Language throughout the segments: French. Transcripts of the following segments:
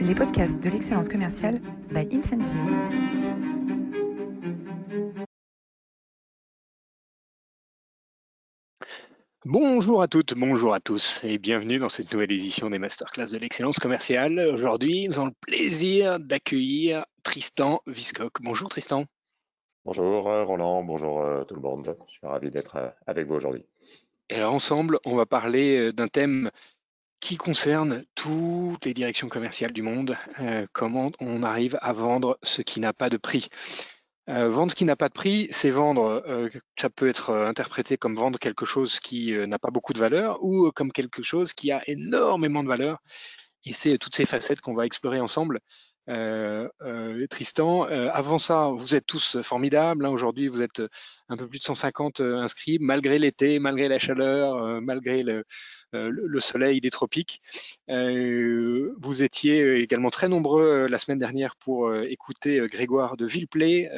les podcasts de l'excellence commerciale by Incentive. Bonjour à toutes, bonjour à tous et bienvenue dans cette nouvelle édition des masterclass de l'excellence commerciale. Aujourd'hui, nous avons le plaisir d'accueillir Tristan Viscock. Bonjour Tristan. Bonjour euh, Roland, bonjour euh, tout le monde. Je suis ravi d'être euh, avec vous aujourd'hui. Et alors ensemble, on va parler d'un thème qui concerne toutes les directions commerciales du monde, euh, comment on arrive à vendre ce qui n'a pas de prix. Euh, vendre ce qui n'a pas de prix, c'est vendre, euh, ça peut être interprété comme vendre quelque chose qui n'a pas beaucoup de valeur ou comme quelque chose qui a énormément de valeur. Et c'est toutes ces facettes qu'on va explorer ensemble. Tristan, avant ça, vous êtes tous formidables. Hein. Aujourd'hui, vous êtes un peu plus de 150 inscrits, malgré l'été, malgré la chaleur, malgré le, euh, le soleil des tropiques. Euh, vous étiez également très nombreux euh, la semaine dernière pour écouter Grégoire de Villeplay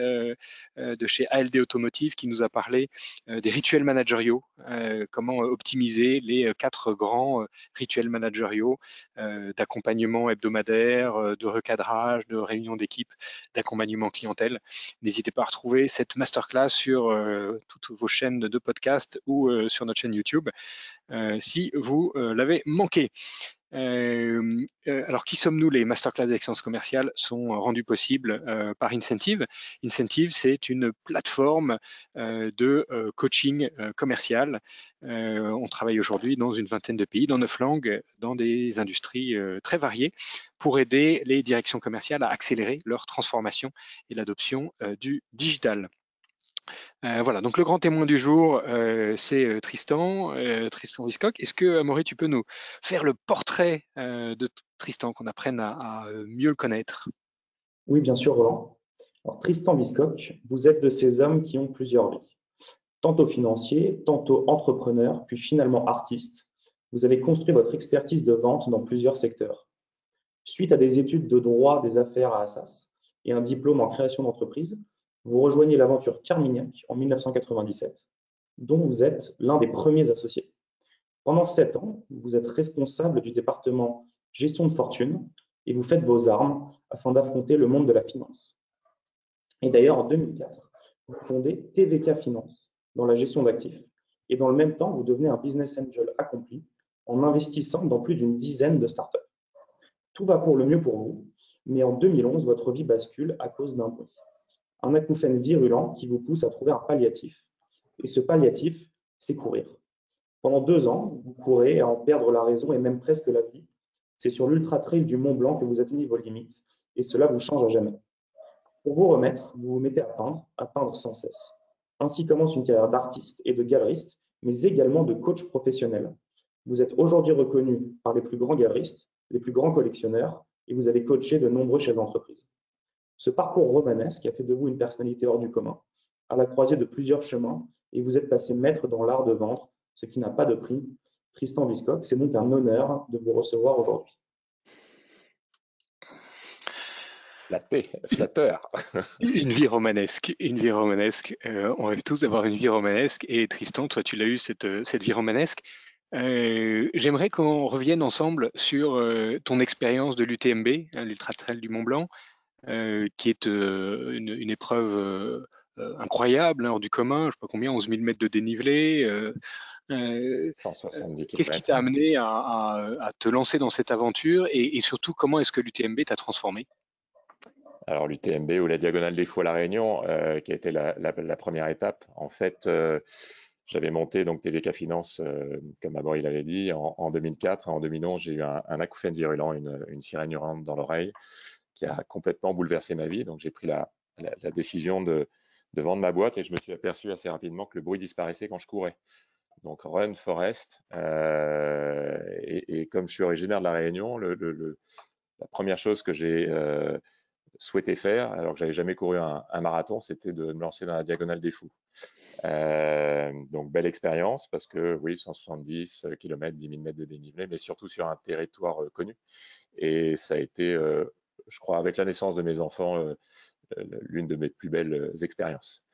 de chez ALD Automotive qui nous a parlé des rituels managériaux, comment optimiser les quatre grands rituels managériaux d'accompagnement hebdomadaire, de recadrage, de réunion d'équipe, d'accompagnement clientèle. N'hésitez pas à retrouver cette masterclass sur toutes vos chaînes de podcast ou sur notre chaîne YouTube. Euh, si vous euh, l'avez manqué. Euh, alors, qui sommes-nous? Les masterclass d'excellence commerciale sont rendus possibles par Incentive. Incentive, c'est une plateforme de coaching commercial. on travaille aujourd'hui dans une vingtaine de pays, dans neuf langues, dans des industries très variées, pour aider les directions commerciales à accélérer leur transformation et l'adoption du digital. Euh, voilà, donc le grand témoin du jour, euh, c'est euh, Tristan, Tristan Viscock. Est-ce que, Amaury, tu peux nous faire le portrait de Tristan, qu'on apprenne à, mieux le connaître? Oui, bien sûr, Roland. Tristan Viscock, vous êtes de ces hommes qui ont plusieurs vies. Tantôt financier, tantôt entrepreneur, puis finalement artiste. Vous avez construit votre expertise de vente dans plusieurs secteurs. Suite à des études de droit des affaires à Assas et un diplôme en création d'entreprise, vous rejoignez l'aventure Carmignac en 1997, dont vous êtes l'un des premiers associés. Pendant sept ans, vous êtes responsable du département gestion de fortune et vous faites vos armes afin d'affronter le monde de la finance. Et d'ailleurs, en 2004, vous fondez TVK Finance dans la gestion d'actifs et dans le même temps, vous devenez un business angel accompli en investissant dans plus d'une dizaine de startups. Tout va pour le mieux pour vous, mais en 2011, votre vie bascule à cause d'un bruit un acouphène virulent qui vous pousse à trouver un palliatif. Et ce palliatif, c'est courir. Pendant deux ans, vous courez à en perdre la raison et même presque la vie. C'est sur l'ultra trail du Mont Blanc que vous atteignez vos limites et cela vous change à jamais. Pour vous remettre, vous vous mettez à peindre, à peindre sans cesse. Ainsi commence une carrière d'artiste et de galeriste, mais également de coach professionnel. Vous êtes aujourd'hui reconnu par les plus grands galeristes, les plus grands collectionneurs, et vous avez coaché de nombreux chefs d'entreprise. Ce parcours romanesque a fait de vous une personnalité hors du commun, à la croisée de plusieurs chemins, et vous êtes passé maître dans l'art de vendre, ce qui n'a pas de prix. Tristan Viscock, c'est donc un honneur de vous recevoir aujourd'hui. Flatté, flatteur. une vie romanesque, une vie romanesque. Euh, on rêve tous d'avoir une vie romanesque. Et Tristan, toi, tu l'as eu cette, cette vie romanesque. Euh, j'aimerais qu'on revienne ensemble sur euh, ton expérience de l'UTMB, hein, l'Ultra Trail du Mont Blanc. Euh, qui est euh, une, épreuve euh, incroyable, hein, hors du commun, je ne sais pas combien, 11 000 mètres de dénivelé. Qu'est-ce qui t'a amené à, te lancer dans cette aventure et, surtout comment est-ce que l'UTMB t'a transformé? Alors l'UTMB ou la diagonale des fous à la Réunion, qui a été la, première étape, en fait, j'avais monté donc TVK Finance, comme d'abord il avait dit, en, 2004. En 2011, j'ai eu un, acouphène virulent, une, une sirène hurlante dans l'oreille qui a complètement bouleversé ma vie. Donc j'ai pris la, décision de, vendre ma boîte et je me suis aperçu assez rapidement que le bruit disparaissait quand je courais. Donc Run Forest. Euh, et, comme je suis originaire de la Réunion, la première chose que j'ai euh, souhaité faire, alors que j'avais jamais couru un, marathon, c'était de me lancer dans la diagonale des fous. Euh, donc belle expérience parce que oui, 170 km, 10 000 mètres de dénivelé, mais surtout sur un territoire connu. Et ça a été je crois, avec la naissance de mes enfants, euh, l'une de mes plus belles expériences.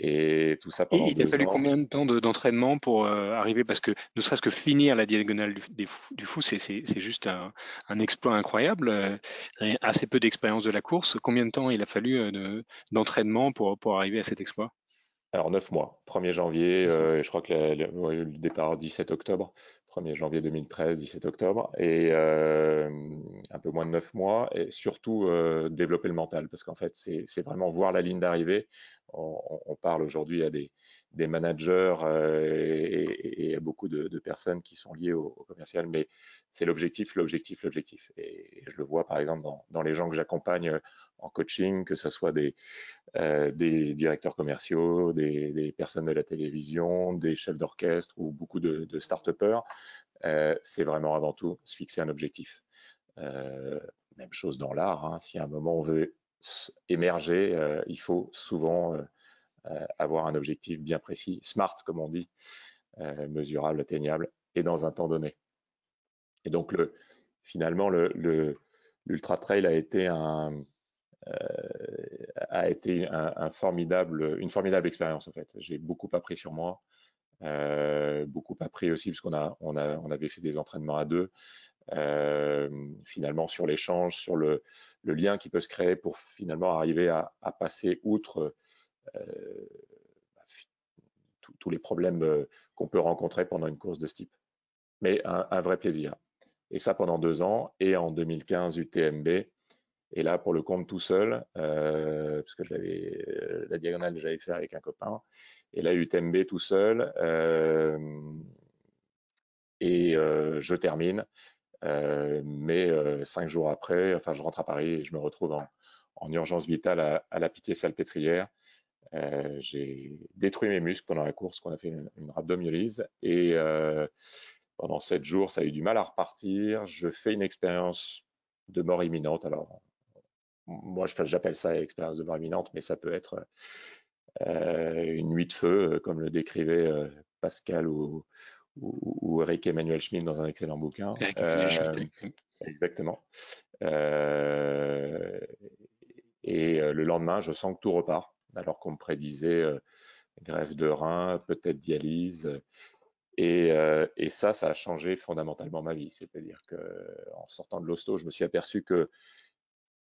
Et tout ça pendant Et il a fallu combien de temps d'entraînement pour arriver? Parce que ne serait-ce que finir la diagonale du, du fou, c'est juste un, exploit incroyable. assez peu d'expérience de la course. Combien de temps il a fallu d'entraînement pour, pour arriver à cet exploit? Alors, neuf mois. 1er janvier, euh, je crois que le, départ 17 octobre. 1er janvier 2013, 17 octobre. Et euh, un peu moins de neuf mois. Et surtout, euh, développer le mental. Parce qu'en fait, c'est vraiment voir la ligne d'arrivée. On, parle aujourd'hui à des, des managers et, à beaucoup de, personnes qui sont liées au, commercial. Mais c'est l'objectif, l'objectif, l'objectif. Et, je le vois, par exemple, dans, dans les gens que j'accompagne en coaching, que ce soit des, euh, des directeurs commerciaux, des, personnes de la télévision, des chefs d'orchestre ou beaucoup de, start-upers, euh, c'est vraiment avant tout se fixer un objectif. Euh, même chose dans l'art, hein. si à un moment on veut émerger, il faut souvent avoir un objectif bien précis, smart comme on dit, mesurable, atteignable et dans un temps donné. Et donc le, finalement, l'Ultra Trail a été un, a été formidable, une formidable expérience en fait. J'ai beaucoup appris sur moi, euh, beaucoup appris aussi parce qu'on a, on a, on avait fait des entraînements à deux. Euh, finalement sur l'échange, sur le, le, lien qui peut se créer pour finalement arriver à, passer outre tous les problèmes qu'on peut rencontrer pendant une course de ce type. Mais un, un, vrai plaisir. Et ça pendant deux ans. Et en 2015, UTMB, et là, pour le compte tout seul, euh, parce que euh, la diagonale, j'avais fait avec un copain. Et là, UTMB tout seul. Euh, et je termine. mais cinq jours après, enfin, je rentre à Paris et je me retrouve en, urgence vitale à, la Pitié-Salpêtrière. j'ai détruit mes muscles pendant la course, qu'on a fait une, une rhabdomyolyse. Et pendant sept jours, ça a eu du mal à repartir. Je fais une expérience de mort imminente. Alors, moi j'appelle ça expérience de mort imminente, mais ça peut être euh, une nuit de feu, euh, comme le décrivait euh, Pascal ou, ou, Eric Emmanuel Schmidt dans un excellent bouquin. exactement. et le lendemain, je sens que tout repart, alors qu'on me prédisait grève de rein, peut-être dialyse. Et, et, ça, ça a changé fondamentalement ma vie. C'est-à-dire que en sortant de l'hosto, je me suis aperçu que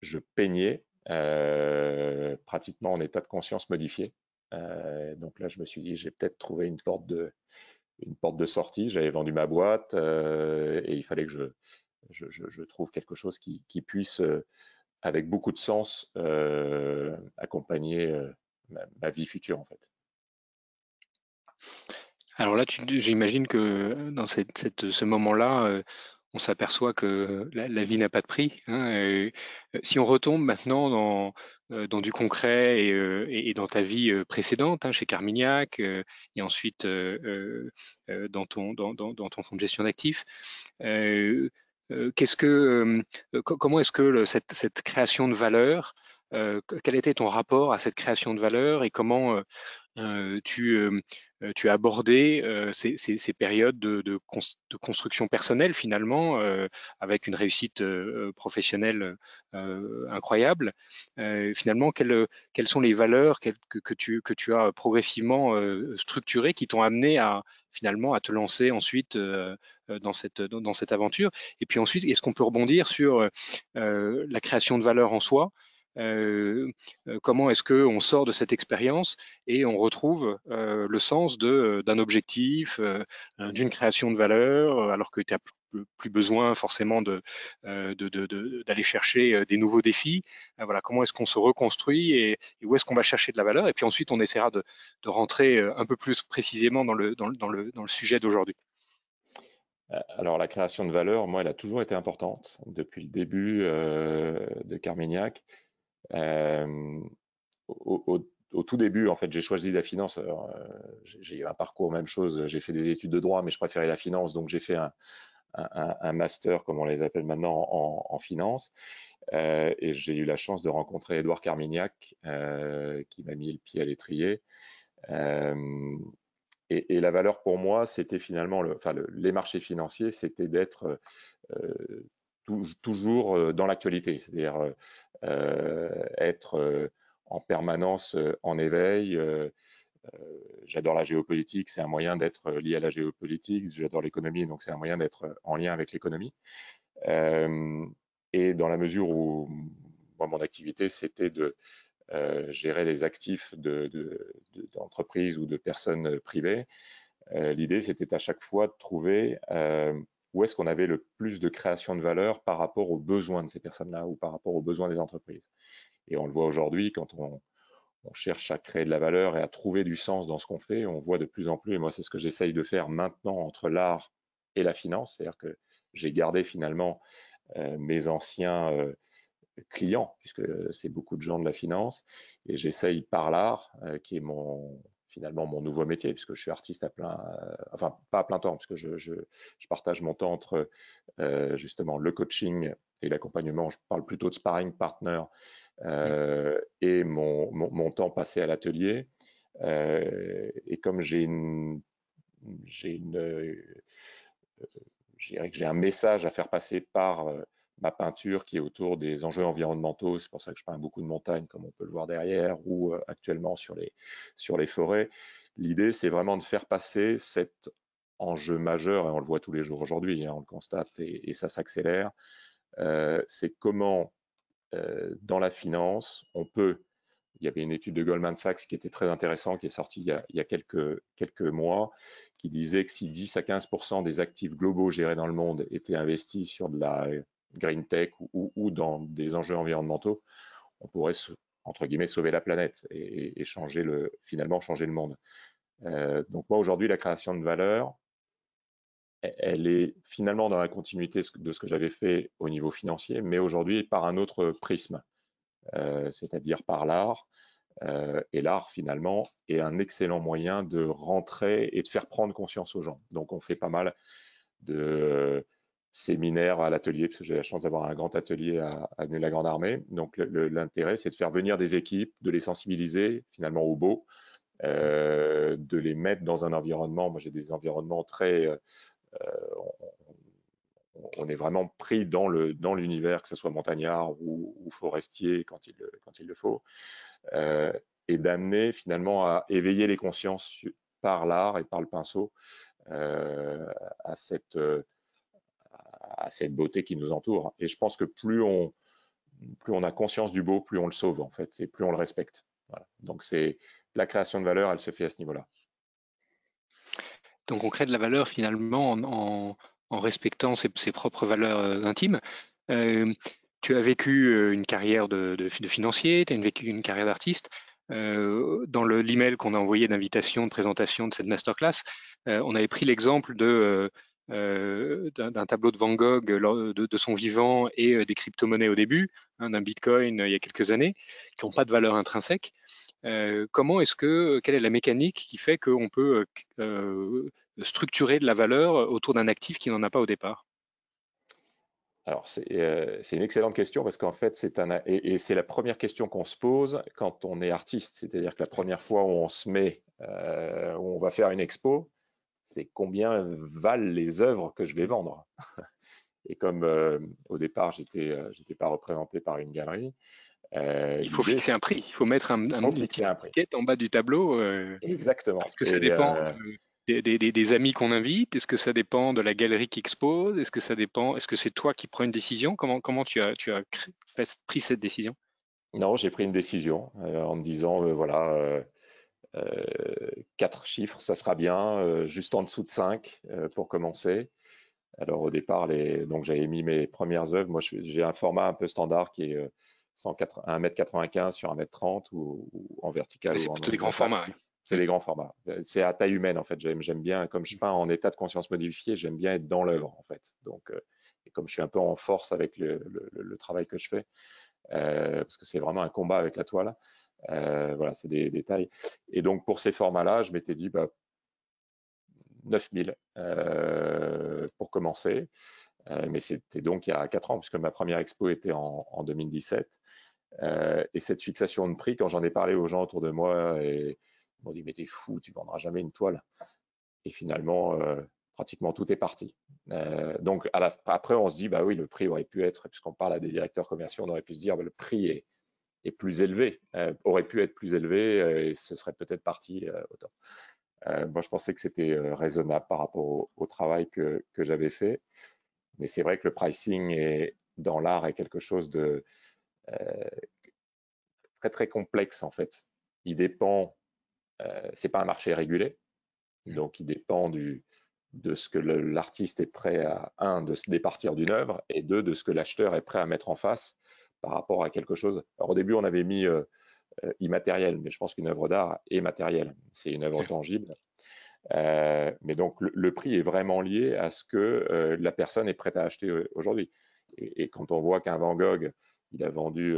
je peignais euh, pratiquement en état de conscience modifié. Euh, donc là, je me suis dit, j'ai peut-être trouvé une porte de, une porte de sortie. J'avais vendu ma boîte euh, et il fallait que je, je, je, trouve quelque chose qui, qui puisse, avec beaucoup de sens, accompagner ma, ma, vie future en fait. Alors là, j'imagine que dans cette, cette, ce moment-là, on s'aperçoit que la, vie n'a pas de prix. Hein, euh, si on retombe maintenant dans, euh, du concret et, euh, et, dans ta vie précédente, hein, chez Carmignac, et ensuite dans, ton, fonds de gestion d'actifs, qu'est-ce que, comment est-ce que cette, création de valeur, quel était ton rapport à cette création de valeur et comment tu, tu as abordé ces, périodes de, construction personnelle finalement avec une réussite professionnelle incroyable. finalement, quelles, sont les valeurs que, tu, as progressivement structurées qui t'ont amené à finalement à te lancer ensuite dans, cette, aventure? Et puis ensuite, est-ce qu'on peut rebondir sur la création de valeur en soi? euh, euh, comment est-ce qu'on sort de cette expérience et on retrouve euh, le sens d'un objectif, d'une création de valeur, alors que tu n'as plus besoin forcément de, d'aller chercher des nouveaux défis. voilà, comment est-ce qu'on se reconstruit et, où est-ce qu'on va chercher de la valeur? Et puis ensuite, on essaiera de, rentrer un peu plus précisément dans le, dans, dans le, dans le sujet d'aujourd'hui. Alors la création de valeur, moi, elle a toujours été importante depuis le début de Carmignac. Euh, au, tout début, en fait, j'ai choisi la finance. Euh, j'ai eu un parcours, même chose. J'ai fait des études de droit, mais je préférais la finance, donc j'ai fait un, master, comme on les appelle maintenant, en, finance. Euh, et j'ai eu la chance de rencontrer Edouard Carmignac, qui m'a mis le pied à l'étrier. Et, la valeur pour moi, c'était finalement, le, enfin, les marchés financiers, c'était d'être toujours dans l'actualité, c'est-à-dire euh, être en permanence en éveil. J'adore la géopolitique, c'est un moyen d'être lié à la géopolitique. J'adore l'économie, donc c'est un moyen d'être en lien avec l'économie. et dans la mesure où mon activité, c'était de gérer les actifs d'entreprises de, ou de personnes privées, l'idée, c'était à chaque fois de trouver où est-ce qu'on avait le plus de création de valeur par rapport aux besoins de ces personnes-là ou par rapport aux besoins des entreprises. Et on le voit aujourd'hui quand on, cherche à créer de la valeur et à trouver du sens dans ce qu'on fait, on voit de plus en plus, et moi c'est ce que j'essaye de faire maintenant entre l'art et la finance, c'est-à-dire que j'ai gardé finalement euh, mes anciens euh, clients, puisque c'est beaucoup de gens de la finance, et j'essaye par l'art, euh, qui est mon, finalement mon nouveau métier, puisque je suis artiste à plein, euh, enfin pas à plein temps, puisque je, partage mon temps entre euh, justement le coaching et l'accompagnement. Je parle plutôt de sparring partner euh, et mon, temps passé à l'atelier. Euh, et comme j'ai une, j'ai une, j'ai un message à faire passer par ma peinture qui est autour des enjeux environnementaux. C'est pour ça que je peins beaucoup de montagnes, comme on peut le voir derrière, ou euh, actuellement sur les, sur les forêts. L'idée, c'est vraiment de faire passer cet enjeu majeur, et on le voit tous les jours aujourd'hui, hein, on le constate, et, ça s'accélère. Euh, c'est comment, euh, dans la finance, on peut il y avait une étude de Goldman Sachs qui était très intéressante, qui est sortie il y a, il y a quelques, quelques mois, qui disait que si 10 à 15% des actifs globaux gérés dans le monde étaient investis sur de la green tech ou, dans des enjeux environnementaux, on pourrait, entre guillemets, sauver la planète et, changer le, finalement changer le monde. Euh, donc moi, aujourd'hui, la création de valeur, e-, elle est finalement dans la continuité de ce que j'avais fait au niveau financier, mais aujourd'hui par un autre prisme, euh, c'est-à-dire par l'art. Euh, et l'art, finalement, est un excellent moyen de rentrer et de faire prendre conscience aux gens. Donc, on fait pas mal de séminaire à l'atelier, parce que j'ai la chance d'avoir un grand atelier à, à la Grande Armée. Donc l'intérêt, c'est de faire venir des équipes, de les sensibiliser finalement au beau, euh, de les mettre dans un environnement. Moi, j'ai des environnements très... Euh, on, on, est vraiment pris dans dans l'univers, que ce soit montagnard ou, forestier quand il, quand il le faut, euh, et d'amener finalement à éveiller les consciences par l'art et par le pinceau euh, à cette à cette beauté qui nous entoure. Et je pense que plus on, plus on a conscience du beau, plus on le sauve en fait, et plus on le respecte. Donc c'est la création de valeur, elle se fait à ce niveau-là. Donc on crée de la valeur finalement en, respectant ses, propres valeurs euh, intimes. Euh, tu as vécu euh, une carrière de, de, financier, tu as vécu une carrière d'artiste. Dans l'email qu'on a envoyé d'invitation, de présentation de cette masterclass, on avait pris l'exemple de d'un tableau de Van Gogh de, son vivant et euh, des crypto-monnaies au début, hein, d'un Bitcoin euh, il y a quelques années, qui n'ont pas de valeur intrinsèque. comment est-ce que, quelle est la mécanique qui fait qu'on peut structurer de la valeur autour d'un actif qui n'en a pas au départ? Alors, c'est une excellente question parce qu'en fait, c'est un et, c'est la première question qu'on se pose quand on est artiste. C'est-à-dire que la première fois où on se met, où on va faire une expo, c'est combien valent les œuvres que je vais vendre. Et comme euh, au départ, j'étais euh, j'étais pas représenté par une galerie. Euh, il faut fixer un prix. Il faut mettre un, un petit étiquette en bas du tableau. Exactement. Est-ce que ça dépend des, des, des, amis qu'on invite Est-ce que ça dépend de la galerie qui expose? Est-ce que ça dépend Est-ce que c'est toi qui prends une décision? Comment comment tu as tu as pris cette décision? Non, j'ai pris une décision en me disant voilà euh, quatre chiffres, ça sera bien, euh, juste en dessous de 5 euh, pour commencer. Alors au départ, les... donc j'avais mis mes premières œuvres. Moi, j'ai un format un peu standard qui est 1m95 sur 1m30 ou, en vertical. C'est plutôt des grands formats. C'est des grands formats. C'est à taille humaine en fait. J'aime bien, comme je peins en état de conscience modifié, j'aime bien être dans l'œuvre en fait. Donc, et comme je suis un peu en force avec le, le, le travail que je fais, euh, parce que c'est vraiment un combat avec la toile. Euh, voilà, c'est des détails. Et donc, pour ces formats-là, je m'étais dit, bah, 9000 euh, pour commencer. Euh, mais c'était donc il y a 4 ans, puisque ma première expo était en, en 2017. Euh, et cette fixation de prix, quand j'en ai parlé aux gens autour de moi, ils m'ont dit, mais t'es fou, tu vendras jamais une toile. Et finalement, pratiquement tout est parti. Donc après, on se dit, bah oui, le prix aurait pu être, puisqu'on parle à des directeurs commerciaux, on aurait pu se dire, bah, le prix est, est plus élevé, aurait pu être plus élevé et ce serait peut-être parti autant. moi, je pensais que c'était raisonnable par rapport au, travail que, que j'avais fait. Mais c'est vrai que le pricing est, dans l'art est quelque chose de très très complexe en fait. Il dépend, c'est pas un marché régulé, mmh. donc il dépend du, de ce que l'artiste est prêt à, un, de se départir d'une œuvre, et deux, de ce que l'acheteur est prêt à mettre en face par rapport à quelque chose. Alors au début, on avait mis euh, euh, immatériel, mais je pense qu'une œuvre d'art est matérielle. C'est une œuvre tangible. Euh, mais donc le, prix est vraiment lié à ce que la personne est prête à acheter aujourd'hui. Et, et, quand on voit qu'un Van Gogh, il a vendu,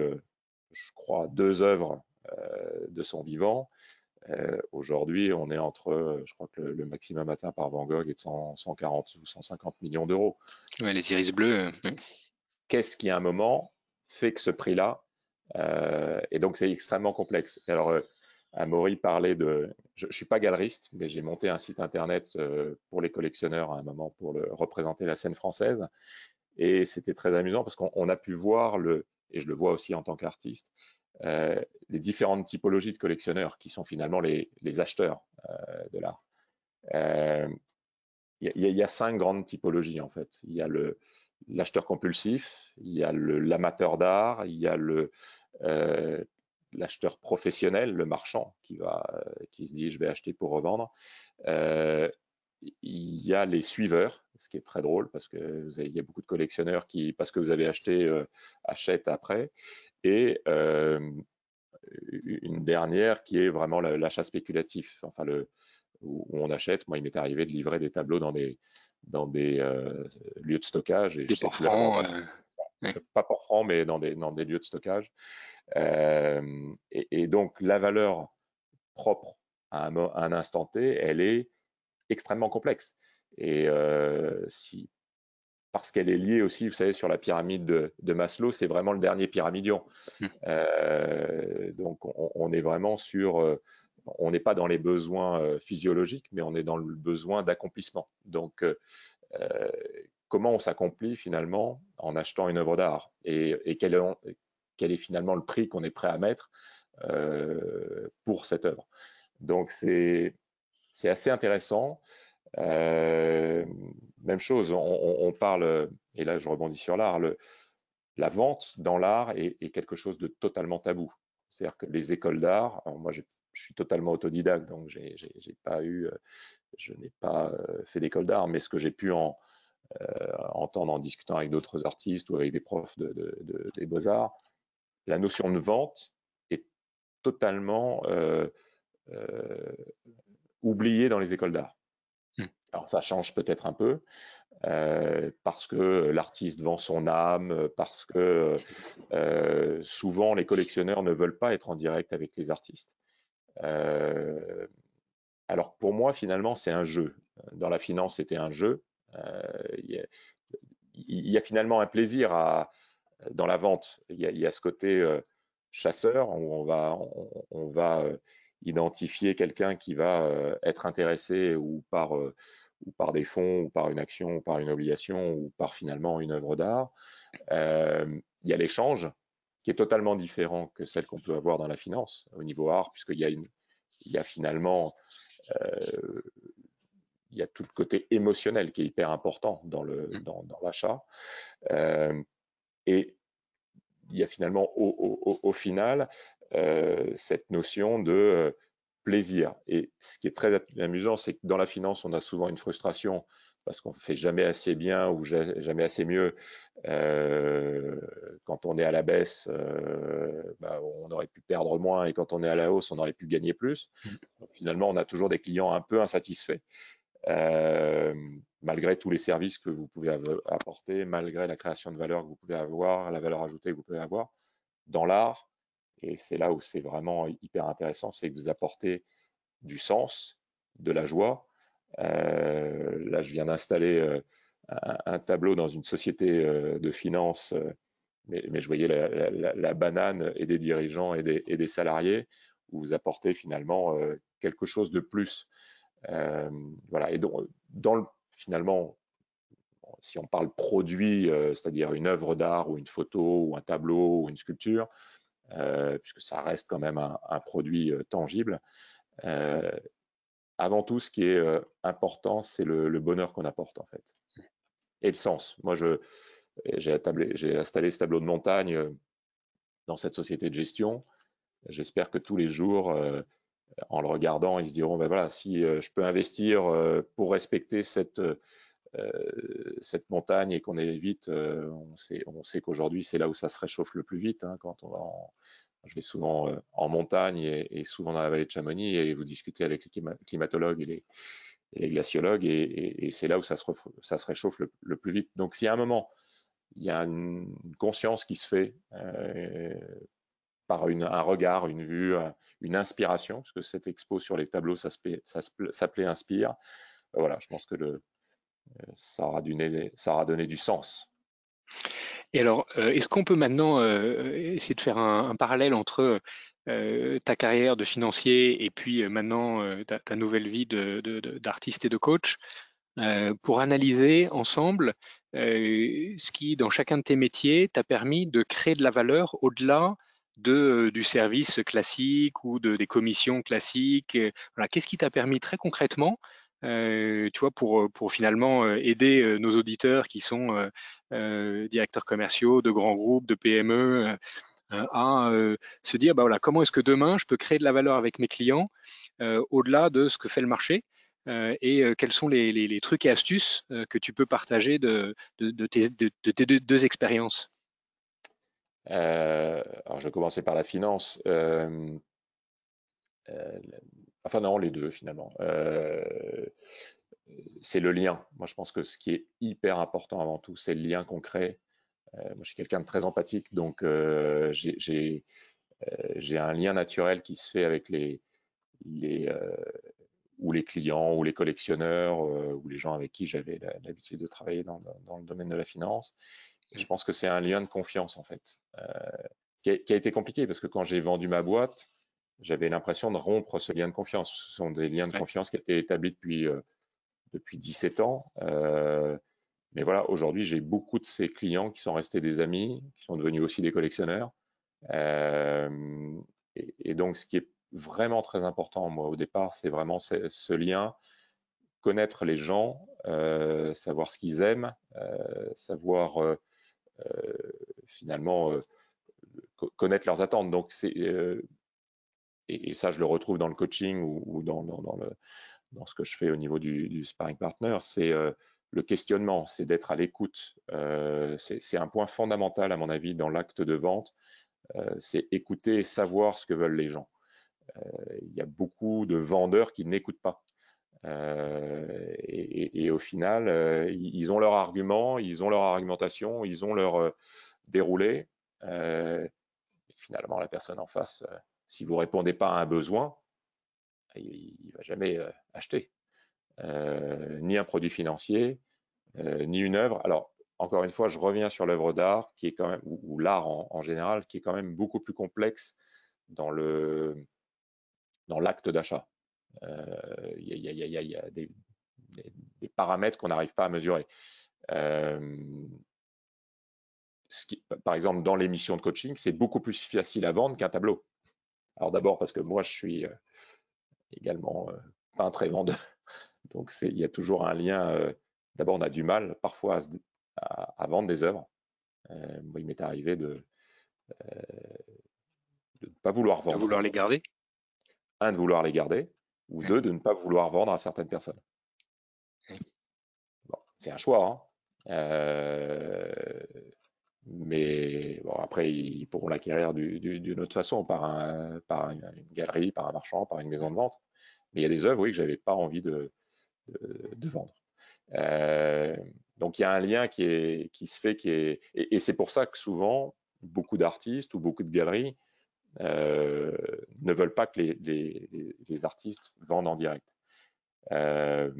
je crois, deux œuvres de son vivant, euh, aujourd'hui, on est entre, je crois que le, maximum atteint par Van Gogh est de 140 ou 150 millions d'euros. les iris bleus. Euh, Qu'est-ce qui, à un moment, fait que ce prix-là euh, Et donc, c'est extrêmement complexe. Alors, euh, Amaury parlait de. Je ne suis pas galeriste, mais j'ai monté un site internet pour les collectionneurs à un moment pour représenter la scène française. Et c'était très amusant parce qu'on a pu voir le, et je le vois aussi en tant qu'artiste, euh, les différentes typologies de collectionneurs qui sont finalement les, acheteurs euh, de l'art. Euh, il y, a cinq grandes typologies en fait. Il y a le l'acheteur compulsif, il y a l'amateur d'art, il y a le l'acheteur professionnel, le marchand qui va qui se dit je vais acheter pour revendre. il y a les suiveurs, ce qui est très drôle parce que il y a beaucoup de collectionneurs qui, parce que vous avez acheté, achètent après. Et une dernière qui est vraiment l'achat spéculatif, enfin le, où on achète. Moi, il m'est arrivé de livrer des tableaux dans des, dans des lieux de stockage. Et des ports francs. Pas pour francs, mais dans des, dans des lieux de stockage. et, et, donc, la valeur propre à un, à un, instant T, elle est extrêmement complexe. Et si parce qu'elle est liée aussi, vous savez, sur la pyramide de, Maslow, c'est vraiment le dernier pyramidion. Mmh. Euh, donc, on, est vraiment sur, euh, on n'est pas dans les besoins euh, physiologiques, mais on est dans le besoin d'accomplissement. Donc, comment on s'accomplit finalement en achetant une œuvre d'art? Et, quel, est, est, finalement le prix qu'on est prêt à mettre pour cette œuvre? Donc, c'est assez intéressant. Euh, même chose, on, parle, et là je rebondis sur l'art, la vente dans l'art est, quelque chose de totalement tabou. C'est-à-dire que les écoles d'art, moi je suis totalement autodidacte, donc j'ai pas eu, euh, je n'ai pas euh, fait d'école d'art, mais ce que j'ai pu en, entendre en discutant avec d'autres artistes ou avec des profs de, des beaux-arts, la notion de vente est totalement oubliée dans les écoles d'art. Alors ça change peut-être un peu euh, parce que l'artiste vend son âme, parce que euh, souvent les collectionneurs ne veulent pas être en direct avec les artistes. Euh, alors pour moi finalement c'est un jeu. Dans la finance c'était un jeu. Il y, a finalement un plaisir dans la vente. Il y a, ce côté chasseur où on va, identifier quelqu'un qui va être intéressé ou par des fonds, ou par une action, ou par une obligation, ou par finalement une œuvre d'art. Euh, il y a l'échange qui est totalement différent que celle qu'on peut avoir dans la finance au niveau art, puisqu'il y a, une, il y a finalement euh, il y a tout le côté émotionnel qui est hyper important dans le mmh. dans, dans l'achat. Euh, et il y a finalement au, au, au final euh, cette notion de plaisir. Et ce qui est très amusant, c'est que dans la finance, on a souvent une frustration parce qu'on fait jamais assez bien ou jamais assez mieux. Euh, quand on est à la baisse, euh, bah, on aurait pu perdre moins et quand on est à la hausse, on aurait pu gagner plus. Mmh. finalement, on a toujours des clients un peu insatisfaits. Euh, malgré tous les services que vous pouvez apporter, malgré la création de valeur que vous pouvez avoir, la valeur ajoutée que vous pouvez avoir, dans l'art, et c'est là où c'est vraiment hyper intéressant, c'est que vous apportez du sens, de la joie. Euh, là, je viens d'installer euh, un, tableau dans une société euh, de finance, mais, je voyais la, banane et des dirigeants et des, salariés, où vous apportez finalement quelque chose de plus. voilà. Et donc, finalement, si on parle produit, c'est-à-dire une œuvre d'art ou une photo ou un tableau ou une sculpture, puisque ça reste quand même un, produit tangible. Avant tout, ce qui est important, c'est le, bonheur qu'on apporte en fait, et le sens. Moi, j'ai installé ce tableau de montagne dans cette société de gestion. J'espère que tous les jours, en le regardant, ils se diront, ben voilà, si je peux investir pour respecter cette, montagne et qu'on évite, on sait, on sait qu'aujourd'hui c'est là où ça se réchauffe le plus vite. Hein, quand on va je vais souvent en montagne et, souvent dans la vallée de Chamonix et vous discutez avec les climatologues et les, glaciologues et, c'est là où ça se, réchauffe le, plus vite. Donc s'il y a un moment, il y a une, conscience qui se fait par une, un regard, une vue, une inspiration, parce que cette expo sur les tableaux, ça s'appelait Inspire. Voilà, je pense que le, ça aura, ça aura donné du sens. Et alors, euh, est-ce qu'on peut maintenant euh, essayer de faire un, parallèle entre euh, ta carrière de financier et puis maintenant ta, nouvelle vie d'artiste et de coach pour analyser ensemble ce qui, dans chacun de tes métiers, t'a permis de créer de la valeur au-delà de, du service classique ou de, des commissions classiques. Voilà, Qu'est-ce qui t'a permis très concrètement euh, tu vois, pour, pour finalement euh, aider euh, nos auditeurs qui sont directeurs commerciaux de grands groupes, de PME, à se dire, bah voilà, comment est-ce que demain je peux créer de la valeur avec mes clients au-delà de ce que fait le marché et quels sont les, trucs et astuces que tu peux partager de, tes, deux, deux expériences? Alors, je vais commencer par la finance. Enfin non, les deux finalement. Euh, c'est le lien. Moi, je pense que ce qui est hyper important avant tout, c'est le lien qu'on crée. Euh, moi, je suis quelqu'un de très empathique, donc euh, j'ai un lien naturel qui se fait avec les ou les clients, ou les collectionneurs, ou les gens avec qui j'avais l'habitude de travailler dans, le domaine de la finance. je pense que c'est un lien de confiance en fait, qui a, été compliqué parce que quand j'ai vendu ma boîte, j'avais l'impression de rompre ce lien de confiance. Ce sont des liens de confiance qui étaient établis depuis, euh, depuis 17 ans. Euh, mais voilà, aujourd'hui, j'ai beaucoup de ces clients qui sont restés des amis, qui sont devenus aussi des collectionneurs. Euh, et, donc, ce qui est vraiment très important, moi, au départ, c'est vraiment ce, lien, connaître les gens, savoir ce qu'ils aiment, savoir finalement connaître leurs attentes. Donc, c'est et, ça, je le retrouve dans le coaching ou, dans, ce que je fais au niveau du, sparring partner, c'est euh, le questionnement, c'est d'être à l'écoute. Euh, c'est un point fondamental, à mon avis, dans l'acte de vente. Euh, c'est écouter et savoir ce que veulent les gens. Il y a beaucoup de vendeurs qui n'écoutent pas. Et, au final, ils ont leur argument, ils ont leur argumentation, ils ont leur déroulé. finalement, la personne en face, si vous répondez pas à un besoin, il ne va jamais euh, acheter. Euh, ni un produit financier, euh, ni une œuvre. Alors, encore une fois, je reviens sur l'œuvre d'art, qui est quand même, ou, l'art en, général, qui est quand même beaucoup plus complexe dans le dans l'acte d'achat. Il y, a, des, paramètres qu'on n'arrive pas à mesurer. par exemple, dans l'émission de coaching, c'est beaucoup plus facile à vendre qu'un tableau. Alors d'abord parce que moi, je suis euh, également euh, peintre et vendeur. Donc il y a toujours un lien. Euh, d'abord, on a du mal parfois à, vendre des œuvres. moi, il m'est arrivé de ne pas vouloir vendre. De vouloir les garder? Un, de vouloir les garder, ou deux, de ne pas vouloir vendre à certaines personnes. c'est un choix. Hein. Mais bon, après, ils pourront l'acquérir d'une autre façon, par, par une, galerie, par un marchand, par une maison de vente. Mais il y a des œuvres, oui, que j'avais pas envie de, vendre. Euh, donc il y a un lien qui, se fait, qui est, et, c'est pour ça que souvent, beaucoup d'artistes ou beaucoup de galeries euh, ne veulent pas que les, artistes vendent en direct. Euh,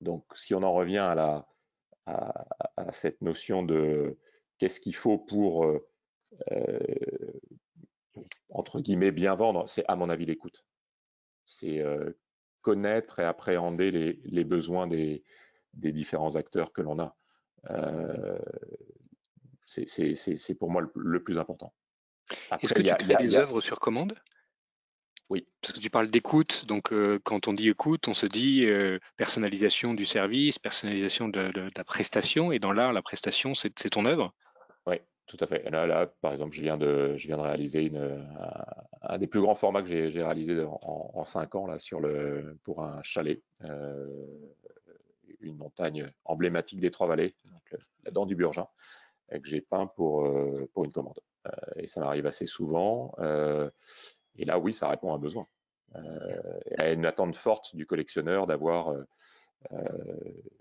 donc si on en revient à cette notion de qu'est-ce qu'il faut pour, euh, euh, entre guillemets, bien vendre? C'est à mon avis l'écoute. C'est euh, connaître et appréhender les, besoins des, différents acteurs que l'on a. c'est pour moi le, plus important. Est-ce que tu crées des œuvres sur commande? Oui. Parce que tu parles d'écoute, donc quand on dit écoute, on se dit personnalisation du service, personnalisation de, la prestation, et dans l'art, la prestation, c'est ton œuvre? Oui, tout à fait. Là, là, par exemple, je viens de, réaliser un, des plus grands formats que j'ai réalisé en, cinq ans là, sur le, pour un chalet, euh, une montagne emblématique des Trois-Vallées, la dent du Burgin, que j'ai peint pour, euh, une commande. Euh, et ça m'arrive assez souvent. et là, oui, ça répond à un besoin. a une attente forte du collectionneur d'avoir.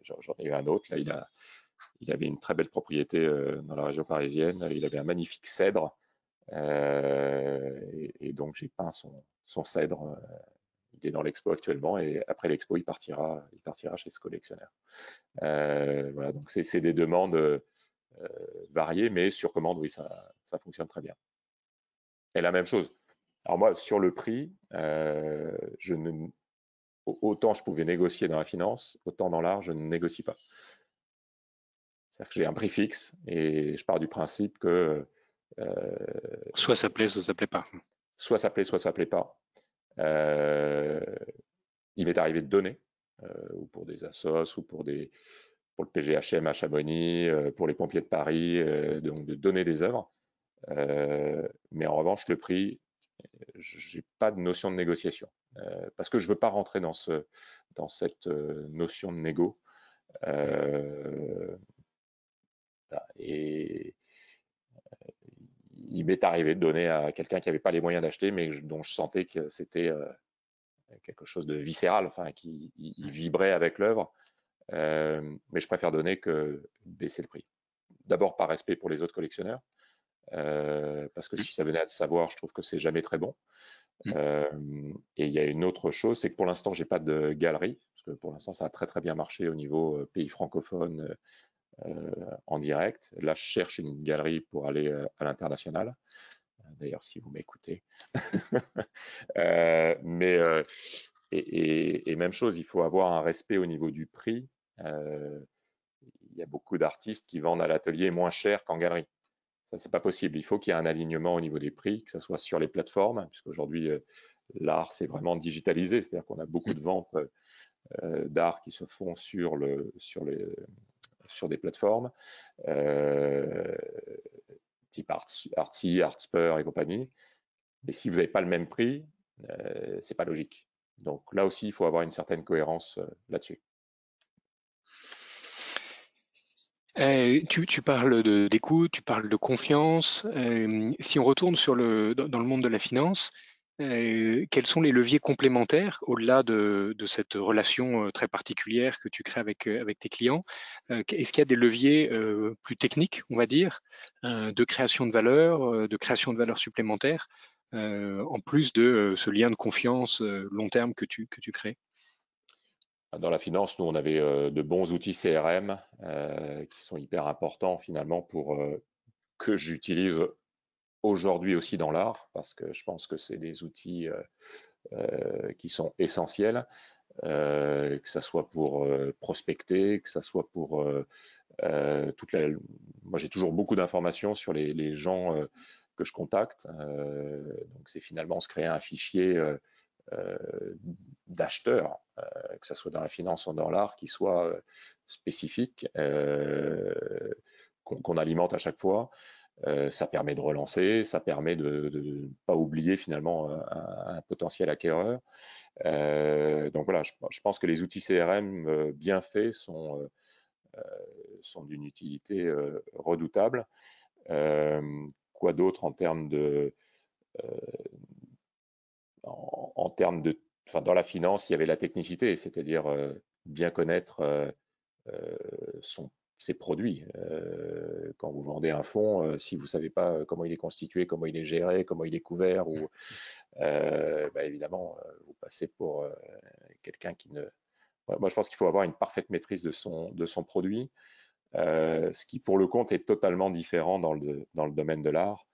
J'en ai eu un autre, là, il a il avait une très belle propriété euh, dans la région parisienne. Il avait un magnifique cèdre. Euh, et, donc, j'ai peint son, cèdre. Euh, il est dans l'expo actuellement et après l'expo, il partira, il partira chez ce collectionneur. voilà, donc c'est des demandes variées, mais sur commande, oui, ça, fonctionne très bien. Et la même chose. Alors moi, sur le prix, autant je pouvais négocier dans la finance, autant dans l'art, je ne négocie pas. C'est-à-dire que j'ai un prix fixe et je pars du principe que. Euh, soit ça plaît, soit ça plaît pas. Soit ça plaît, soit ça plaît pas. Euh, il m'est arrivé de donner, euh, ou pour des assos, ou pour des pour le PGHM à Chamonix, pour les pompiers de Paris, donc de donner des œuvres. mais en revanche, le prix, j'ai pas de notion de négociation parce que je veux pas rentrer dans ce dans cette notion de négo. Et euh, il m'est arrivé de donner à quelqu'un qui n'avait pas les moyens d'acheter, mais dont je sentais que c'était euh, quelque chose de viscéral, enfin, qui vibrait avec l'œuvre. Euh, mais je préfère donner que baisser le prix. D'abord par respect pour les autres collectionneurs, parce que mmh. si ça venait à savoir, je trouve que c'est jamais très bon. Mmh. et il y a une autre chose, c'est que pour l'instant, j'ai pas de galerie, parce que pour l'instant, ça a très très bien marché au niveau pays francophone, euh, en direct. Là, je cherche une galerie pour aller euh, à l'international. Euh, d'ailleurs, si vous m'écoutez. mais et, même chose, il faut avoir un respect au niveau du prix. il y a beaucoup d'artistes qui vendent à l'atelier moins cher qu'en galerie. Ça, c'est pas possible. Il faut qu'il y ait un alignement au niveau des prix, que ce soit sur les plateformes, puisqu'aujourd'hui, l'art, c'est vraiment digitalisé. C'est-à-dire qu'on a beaucoup de ventes d'art qui se font sur, le, sur les, sur des plateformes, euh, type Artsy, Artspur et compagnie. Mais si vous n'avez pas le même prix, euh, c'est pas logique. Donc là aussi, il faut avoir une certaine cohérence euh, là-dessus. tu, parles d'écoute, tu parles de confiance. si on retourne dans le monde de la finance, euh, quels sont les leviers complémentaires au-delà de, cette relation euh, très particulière que tu crées avec, euh, tes clients Est-ce qu'il y a des leviers plus techniques, on va dire, de création de valeur, de création de valeur supplémentaire, en plus de ce lien de confiance long terme que tu, que tu crées? Dans la finance, nous, on avait de bons outils CRM qui sont hyper importants finalement pour que j'utilise aujourd'hui aussi dans l'art, parce que je pense que c'est des outils euh, euh, qui sont essentiels, euh, que ce soit pour prospecter, que ce soit pour toute la... Moi, j'ai toujours beaucoup d'informations sur les, gens que je contacte. donc, c'est finalement se créer un fichier d'acheteurs, que ce soit dans la finance ou dans l'art, qui soit spécifique, qu'on alimente à chaque fois. Euh, ça permet de relancer, ça permet de ne pas oublier finalement un, potentiel acquéreur. Euh, donc voilà, je, pense que les outils CRM euh, bien faits sont, sont d'une utilité redoutable. quoi d'autre en termes de en, termes de enfin dans la finance, il y avait la technicité, c'est-à-dire bien connaître son c'est produit. Euh, quand vous vendez un fonds, euh, si vous ne savez pas comment il est constitué, comment il est géré, comment il est couvert, ou euh, bah, évidemment, vous passez pour quelqu'un qui ne. Moi, je pense qu'il faut avoir une parfaite maîtrise de son, de son produit, ce qui, pour le compte, est totalement différent dans le, dans le domaine de l'art.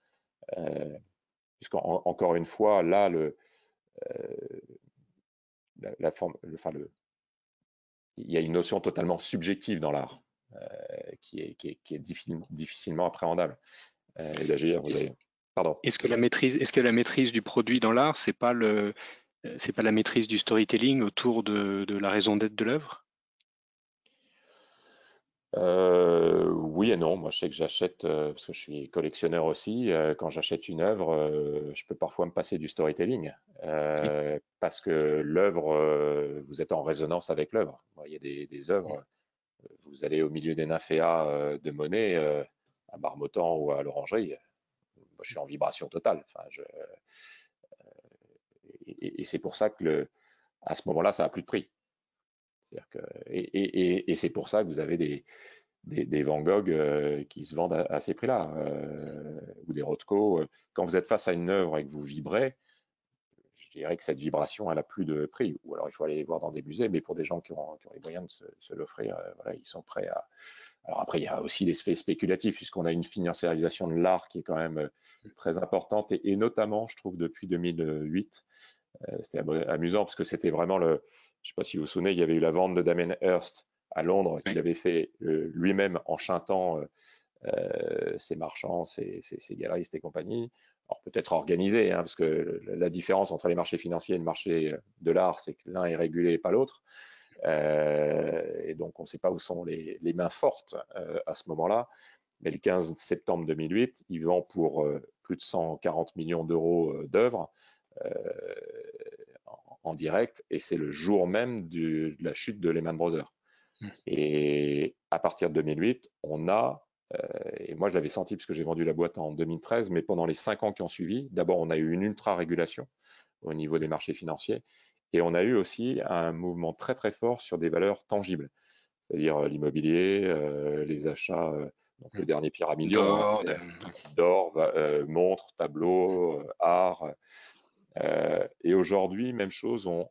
Puisqu'encore une fois, là, le, la, forme, enfin, le, il y a une notion totalement subjective dans l'art. Euh, qui est, qui est, difficilement appréhendable. Euh, et d'agir, vous Pardon. Est-ce que la maîtrise, est-ce que la maîtrise du produit dans l'art, c'est pas le, c'est pas la maîtrise du storytelling autour de, de la raison d'être de l'œuvre? Euh, oui et non. Moi, je sais que j'achète, euh, parce que je suis collectionneur aussi, euh, quand j'achète une œuvre, je peux parfois me passer du storytelling, parce que l'œuvre, vous êtes en résonance avec l'œuvre. Il y a des, des œuvres, vous allez au milieu des nymphéas de Monet, à Marmottan ou à l'Orangerie, moi, je suis en vibration totale. Et, c'est pour ça que à ce moment-là, ça n'a plus de prix. Et, c'est pour ça que vous avez des, Van Gogh euh, qui se vendent à, ces prix-là, euh, ou des Rothko. Euh. Quand vous êtes face à une œuvre et que vous vibrez, je dirais que cette vibration, elle a plus de prix. Ou alors il faut aller voir dans des musées, mais pour des gens qui ont, qui ont les moyens de se, se l'offrir, voilà, ils sont prêts à. Alors après, il y a aussi l'effet spéculatif, puisqu'on a une financiarisation de l'art qui est quand même très importante, et, et notamment, je trouve, depuis 2008. C'était amusant parce que c'était vraiment le, je ne sais pas si vous vous souvenez, il y avait eu la vente de Damien Hirst à Londres qu'il avait fait euh, lui-même en chantant euh, euh, ses marchands, ses, galeristes et compagnie. Alors peut-être organisé, hein, parce que la différence entre les marchés financiers et le marché de l'art, c'est que l'un est régulé et pas l'autre. et donc on ne sait pas où sont les, mains fortes à ce moment-là. Mais le 15 septembre 2008, il vend pour plus de 140 millions d'euros d'œuvres en direct et c'est le jour même de la chute de Lehman Brothers. Hmm. Et à partir de 2008, on a, euh, et moi je l'avais senti puisque j'ai vendu la boîte en 2013, mais pendant les cinq ans qui ont suivi, d'abord on a eu une ultra-régulation au niveau des marchés financiers et on a eu aussi un mouvement très très fort sur des valeurs tangibles, c'est-à-dire euh, l'immobilier, euh, les achats, donc le hmm. dernier pyramide d'or, montres, tableaux, art. Euh, et aujourd'hui, même chose, on,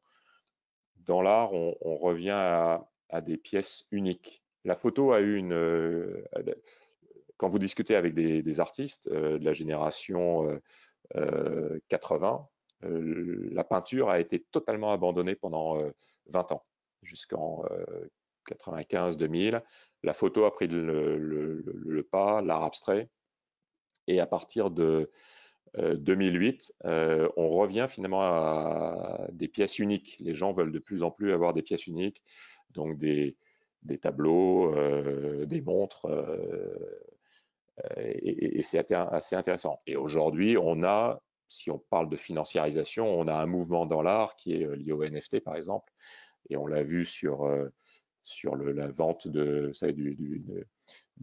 dans l'art, on, on, revient à, à, des pièces uniques. La photo a eu une. Euh, quand vous discutez avec des, artistes euh, de la génération 80, la peinture a été totalement abandonnée pendant 20 ans, jusqu'en 95-2000. La photo a pris le, pas, l'art abstrait. Et à partir de 2008, euh, euh, on revient finalement à des pièces uniques. Les gens veulent de plus en plus avoir des pièces uniques, donc des, tableaux, euh, des montres, et, c'est assez intéressant. Et aujourd'hui, on a, si on parle de financiarisation, on a un mouvement dans l'art qui est lié au NFT par exemple, et on l'a vu sur sur la vente de,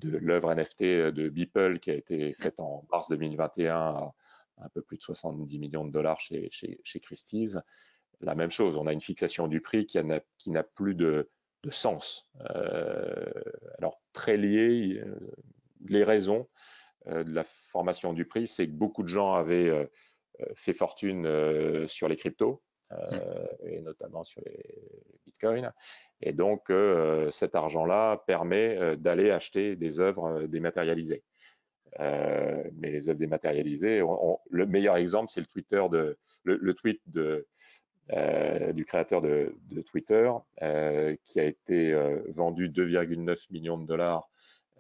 l'œuvre NFT de Beeple qui a été faite en mars 2021 à, un peu plus de 70 millions de dollars chez, Christie's. La même chose, on a une fixation du prix qui n'a plus de, sens. Euh, alors, très lié, euh, les raisons euh, de la formation du prix, c'est que beaucoup de gens avaient fait fortune sur les cryptos, mmh. et notamment sur les bitcoins. Et donc, cet argent-là permet d'aller acheter des œuvres dématérialisées. Euh, mais les œuvres dématérialisées, le meilleur exemple, c'est le Twitter de le, tweet de euh, du créateur de, de Twitter, euh, qui a été vendu 2,9 millions de dollars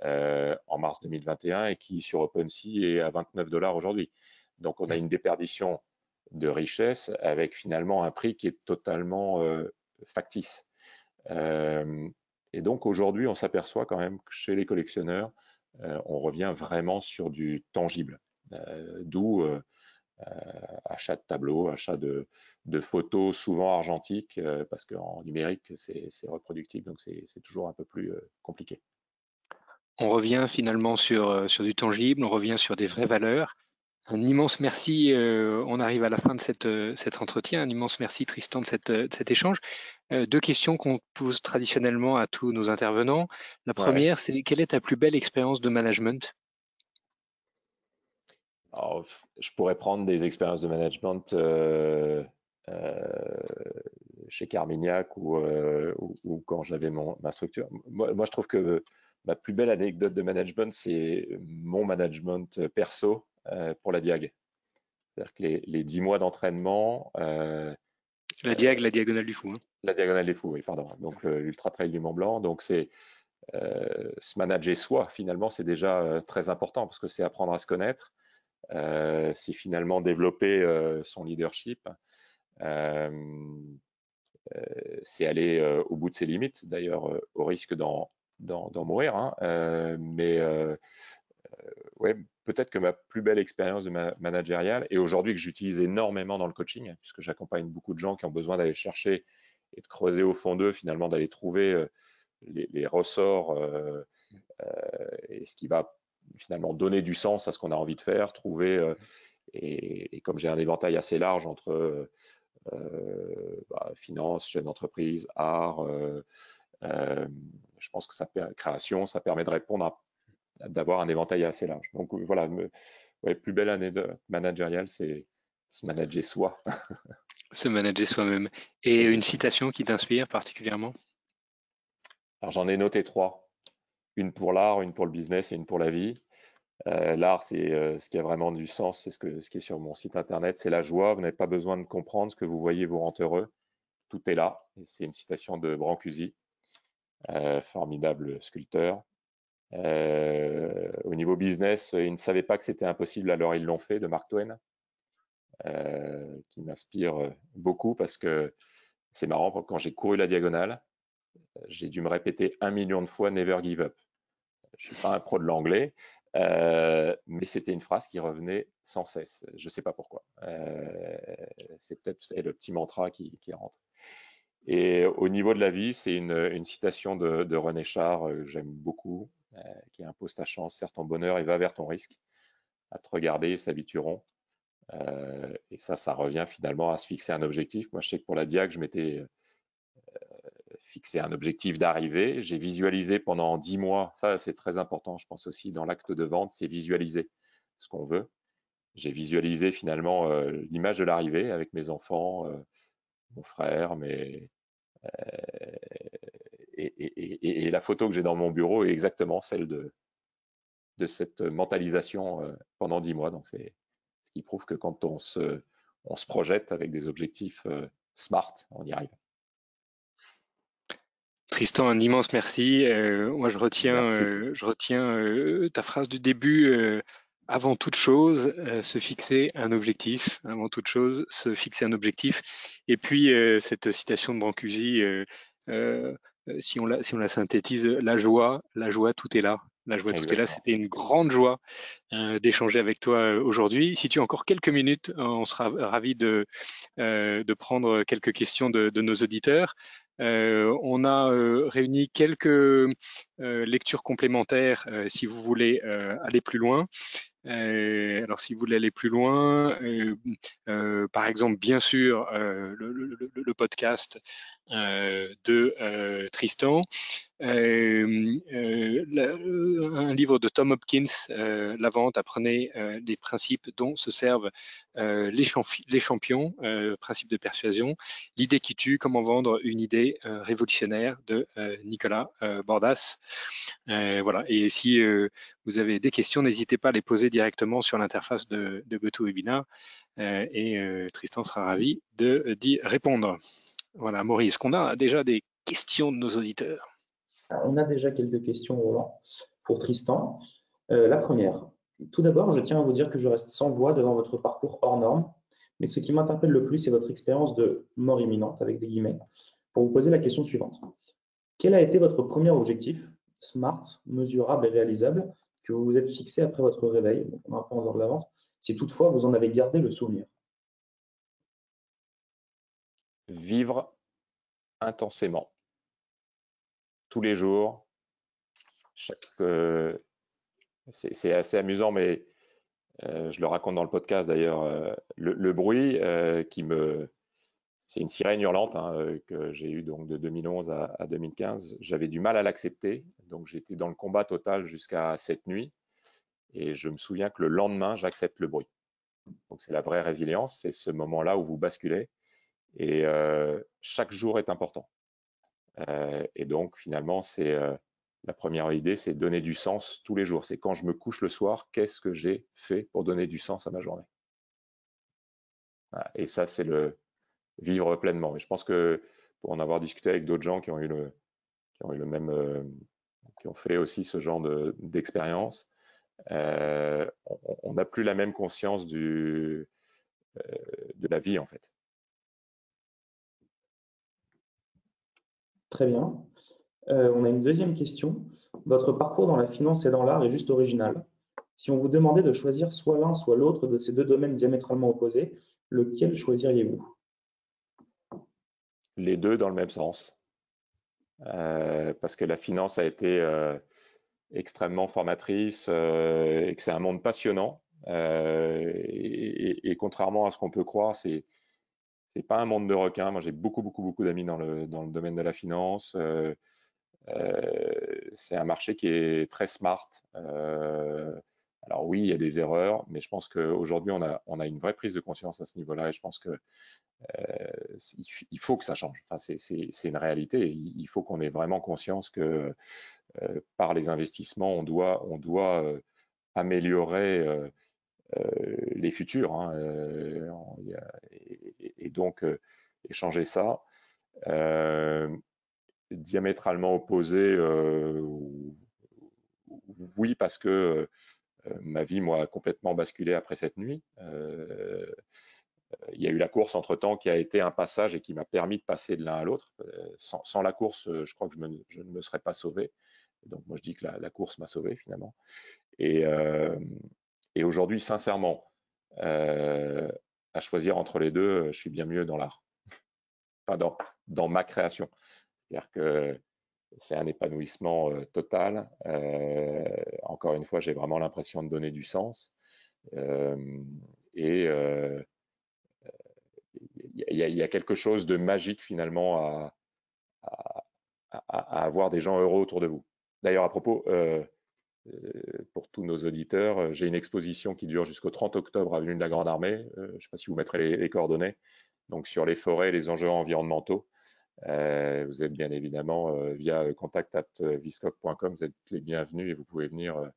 en mars 2021 et qui sur OpenSea est à 29 dollars aujourd'hui. Donc on a une déperdition de richesse avec finalement un prix qui est totalement factice. et donc aujourd'hui, on s'aperçoit quand même que chez les collectionneurs, euh, on revient vraiment sur du tangible. Euh, d'où euh, achat de tableaux, achat de, photos souvent argentiques, parce qu'en numérique, c'est reproductible, donc c'est toujours un peu plus compliqué. On revient finalement sur, sur du tangible, on revient sur des vraies valeurs. Un immense merci. Euh, on arrive à la fin de cette, euh, cet entretien. Un immense merci, Tristan, de, cette, euh, cet échange. deux questions qu'on pose traditionnellement à tous nos intervenants. La première, c'est quelle est ta plus belle expérience de management? Je pourrais prendre des expériences de management chez Carmignac ou, ou, quand j'avais ma structure. Moi, moi, je trouve que ma plus belle anecdote de management, c'est mon management perso euh, pour la Diag. C'est-à-dire que les, dix mois d'entraînement. Euh, la Diag, la diagonale du fou. Hein. La diagonale du fou, oui, pardon. Donc l'Ultra Trail du Mont Blanc. Donc c'est euh, se manager soi, finalement, c'est déjà très important parce que c'est apprendre à se connaître. c'est finalement développer son leadership. c'est aller au bout de ses limites, d'ailleurs au risque d'en mourir. Hein. mais ouais, peut-être que ma plus belle expérience de ma managériale, et aujourd'hui que j'utilise énormément dans le coaching, puisque j'accompagne beaucoup de gens qui ont besoin d'aller chercher et de creuser au fond d'eux, finalement d'aller trouver euh, les, ressorts euh, euh, et ce qui va finalement donner du sens à ce qu'on a envie de faire, trouver, et, comme j'ai un éventail assez large entre bah, finance, chef d'entreprise, art, je pense que ça création, ça permet de répondre à d'avoir un éventail assez large. Donc voilà, plus belle année de managériale, c'est se manager soi. se manager soi-même. Et une citation qui t'inspire particulièrement? Alors j'en ai noté trois. Une pour l'art, une pour le business et une pour la vie. Euh, l'art, c'est euh, ce qui a vraiment du sens, c'est ce, que, ce qui est sur mon site internet, c'est la joie. Vous n'avez pas besoin de comprendre ce que vous voyez vous rend heureux. Tout est là. C'est une citation de Brancusi, euh, formidable sculpteur. Euh, au niveau business, ils ne savaient pas que c'était impossible, alors ils l'ont fait, de Mark Twain, euh, qui m'inspire beaucoup parce que c'est marrant, quand j'ai couru la diagonale, j'ai dû me répéter un million de fois Never give up. Je suis pas un pro de l'anglais, euh, mais c'était une phrase qui revenait sans cesse. Je ne sais pas pourquoi. c'est peut-être le petit mantra qui, rentre. Et au niveau de la vie, c'est une, citation de, de René Char que j'aime beaucoup, euh, qui impose ta chance, serre ton bonheur et va vers ton risque. À te regarder, s'habitueront. Euh, et ça, ça revient finalement à se fixer un objectif. Moi, je sais que pour la Diag, je m'étais euh, fixé un objectif d'arrivée. J'ai visualisé pendant dix mois. Ça, c'est très important, je pense aussi, dans l'acte de vente, c'est visualiser ce qu'on veut. J'ai visualisé finalement l'image de l'arrivée avec mes enfants, mon frère, mes, et, la photo que j'ai dans mon bureau est exactement celle de, de cette mentalisation pendant dix mois. Donc, c'est ce qui prouve que quand on se, on se projette avec des objectifs smart, on y arrive. Tristan, un immense merci. Euh, moi, je retiens, je retiens ta phrase du début. Avant toute chose, se fixer un objectif. Avant toute chose, se fixer un objectif. Et puis, cette citation de Brancusi, euh, si on, la, si on la synthétise, la joie, la joie, tout est là. La joie, tout est là. C'était une grande joie euh, d'échanger avec toi euh, aujourd'hui. Si tu as encore quelques minutes, on sera ravi de, de prendre quelques questions de, de nos auditeurs. on a réuni quelques lectures complémentaires si vous voulez aller plus loin. Euh, alors, si vous voulez aller plus loin, euh, euh, par exemple, bien sûr, le, podcast de Tristan, euh, euh, un livre de Tom Hopkins, euh, La vente, apprenez les principes dont se servent les, les, champions, principes de persuasion, l'idée qui tue, comment vendre une idée révolutionnaire de Nicolas Bordas. voilà. Et si vous avez des questions, n'hésitez pas à les poser directement sur l'interface de, de GoToWebinar et Tristan sera ravi d'y répondre. Voilà, Maurice, qu'on a déjà des questions de nos auditeurs? On a déjà quelques questions, Roland, pour Tristan. Euh, la première. Tout d'abord, je tiens à vous dire que je reste sans voix devant votre parcours hors norme, mais ce qui m'interpelle le plus, c'est votre expérience de mort imminente, avec des guillemets, pour vous poser la question suivante. Quel a été votre premier objectif, smart, mesurable et réalisable, que vous vous êtes fixé après votre réveil, un peu en de si toutefois vous en avez gardé le souvenir Vivre intensément tous les jours. Euh, c'est assez amusant, mais euh, je le raconte dans le podcast d'ailleurs. Euh, le, bruit qui me. C'est une sirène hurlante hein, que j'ai eue donc de 2011 à, 2015. J'avais du mal à l'accepter, donc j'étais dans le combat total jusqu'à cette nuit. Et je me souviens que le lendemain, j'accepte le bruit. Donc c'est la vraie résilience, c'est ce moment-là où vous basculez. Et chaque jour est important. Et donc, finalement, c'est la première idée, c'est donner du sens tous les jours. C'est quand je me couche le soir, qu'est-ce que j'ai fait pour donner du sens à ma journée? Et ça, c'est le vivre pleinement. Et je pense que pour en avoir discuté avec d'autres gens qui ont eu le, même, qui ont fait aussi ce genre d'expérience, on n'a plus la même conscience de la vie en fait. Très bien. on a une deuxième question. Votre parcours dans la finance et dans l'art est juste original. Si on vous demandait de choisir soit l'un, soit l'autre de ces deux domaines diamétralement opposés, lequel choisiriez-vous? Les deux dans le même sens. Euh, parce que la finance a été euh, extrêmement formatrice euh, et que c'est un monde passionnant. Et, contrairement à ce qu'on peut croire, c'est c'est pas un monde de requins. Moi, j'ai beaucoup, beaucoup, beaucoup d'amis dans le, dans le domaine de la finance. c'est un marché qui est très smart. Alors oui, il y a des erreurs, mais je pense qu'aujourd'hui, on a, on a une vraie prise de conscience à ce niveau-là et je pense que euh, il faut que ça change. Enfin, c'est une réalité. Il, faut qu'on ait vraiment conscience que euh, par les investissements, on doit, on doit euh, améliorer les futurs hein, et, et, donc échanger ça. diamétralement opposé, oui, parce que euh, ma vie, moi, a complètement basculé après cette nuit. Euh, il y a eu la course entre-temps qui a été un passage et qui m'a permis de passer de l'un à l'autre. Euh, sans, la course, je crois que je, ne me serais pas sauvé. Donc moi, je dis que la, course m'a sauvé finalement. Et, aujourd'hui, sincèrement, choisir entre les deux, je suis bien mieux dans l'art. Pas dans, dans ma création. C'est-à-dire que c'est un épanouissement euh, total. Euh, encore une fois, j'ai vraiment l'impression de donner du sens. Euh, et il y, a quelque chose de magique finalement à, avoir des gens heureux autour de vous. D'ailleurs, à propos, pour tous nos auditeurs, j'ai une exposition qui dure jusqu'au 30 octobre à Avenue de la Grande Armée. je ne sais pas si vous mettrez les, coordonnées. Donc sur les forêts, et les enjeux environnementaux. Euh, vous êtes bien évidemment euh, via contact@viscoc.com, vous êtes les bienvenus et vous pouvez venir euh,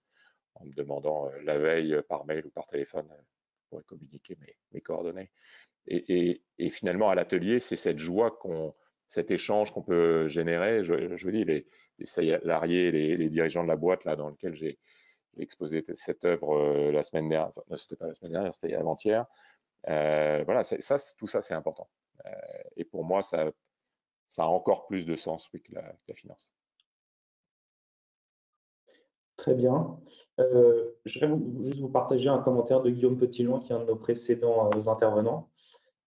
en me demandant la veille par mail ou par téléphone pour communiquer mes, coordonnées. Et, finalement, à l'atelier, c'est cette joie qu'on, cet échange qu'on peut générer. Je, vous dis, les, salariés, les, dirigeants de la boîte là dans lequel j'ai exposé cette œuvre la semaine dernière, enfin, c'était pas la semaine dernière, c'était avant-hier. voilà, ça, tout ça, c'est important. et pour moi, ça a encore plus de sens que, la, finance. Très bien. Euh, je vais juste vous partager un commentaire de Guillaume Petitjean, qui est un de nos précédents euh, intervenants,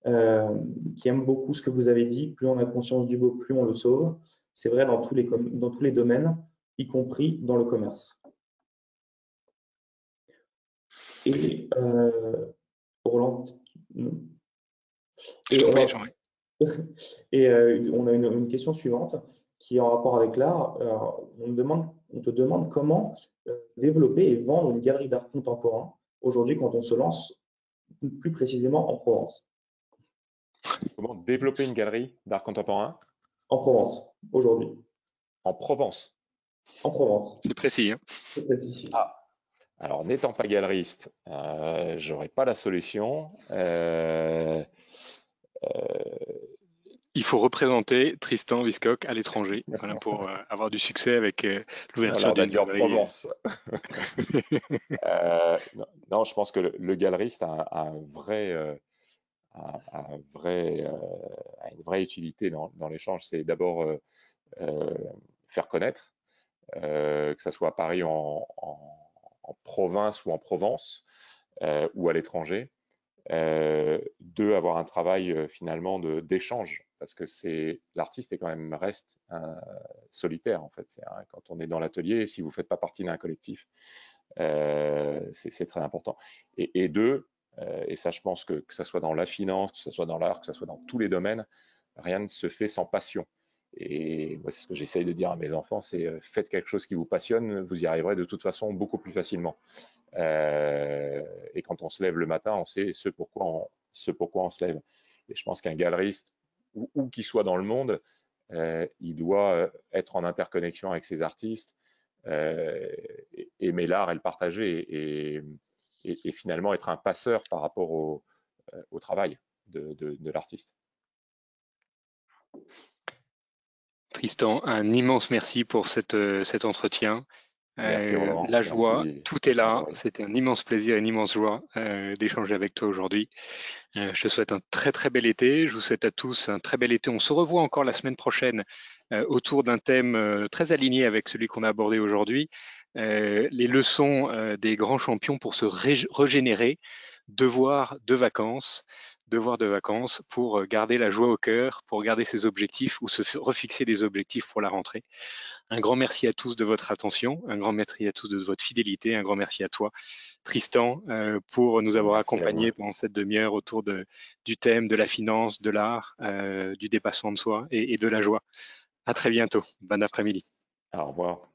euh, qui aime beaucoup ce que vous avez dit. Plus on a conscience du beau, plus on le sauve. C'est vrai dans tous, les, dans tous les domaines, y compris dans le commerce. Et Roland. Et, Et euh, on a une, question suivante qui est en rapport avec l'art. On, demande, on te demande comment euh, développer et vendre une galerie d'art contemporain aujourd'hui quand on se lance plus précisément en Provence. Comment développer une galerie d'art contemporain En Provence, aujourd'hui. En Provence En Provence. C'est précis. Hein C'est précis. Ah. Alors, n'étant pas galeriste, euh, je n'aurais pas la solution. Euh, il faut représenter Tristan Viscock à l'étranger pour euh, avoir du succès avec euh, l'ouverture d'une galerie. Provence. Euh, non, je pense que le, galeriste a, un vrai, vrai, une vraie utilité dans, l'échange. C'est d'abord faire connaître, que ce soit à Paris, en, province ou en Provence ou à l'étranger. Euh, deux, avoir un travail euh, finalement d'échange, parce que c'est l'artiste est quand même reste solitaire en fait. quand on est dans l'atelier, si vous faites pas partie d'un collectif, euh, c'est très important. Et, deux, et ça je pense que que ça soit dans la finance, que ce soit dans l'art, que ce soit dans tous les domaines, rien ne se fait sans passion. Et moi, c'est ce que j'essaye de dire à mes enfants, c'est faites quelque chose qui vous passionne, vous y arriverez de toute façon beaucoup plus facilement. Euh, et quand on se lève le matin, on sait ce pourquoi on, ce pourquoi on se lève. Et je pense qu'un galeriste, où, qu'il soit dans le monde, euh, il doit euh, être en interconnexion avec ses artistes, aimer l'art et le partager, et, finalement être un passeur par rapport au, au travail de, de, de l'artiste. Tristan, un immense merci pour cette, cet entretien. la joie, tout est là. C'était un immense plaisir, une immense joie d'échanger avec toi aujourd'hui. je te souhaite un très très bel été. Je vous souhaite à tous un très bel été. On se revoit encore la semaine prochaine autour d'un thème très aligné avec celui qu'on a abordé aujourd'hui. Les leçons des grands champions pour se régénérer, devoir de vacances devoir de vacances pour garder la joie au cœur, pour garder ses objectifs ou se refixer des objectifs pour la rentrée. Un grand merci à tous de votre attention, un grand merci à tous de votre fidélité, un grand merci à toi, Tristan, pour nous avoir accompagnés pendant cette demi-heure autour de, du thème de la finance, de l'art, du dépassement de soi et, et de la joie. À très bientôt. Bon après-midi. Au revoir.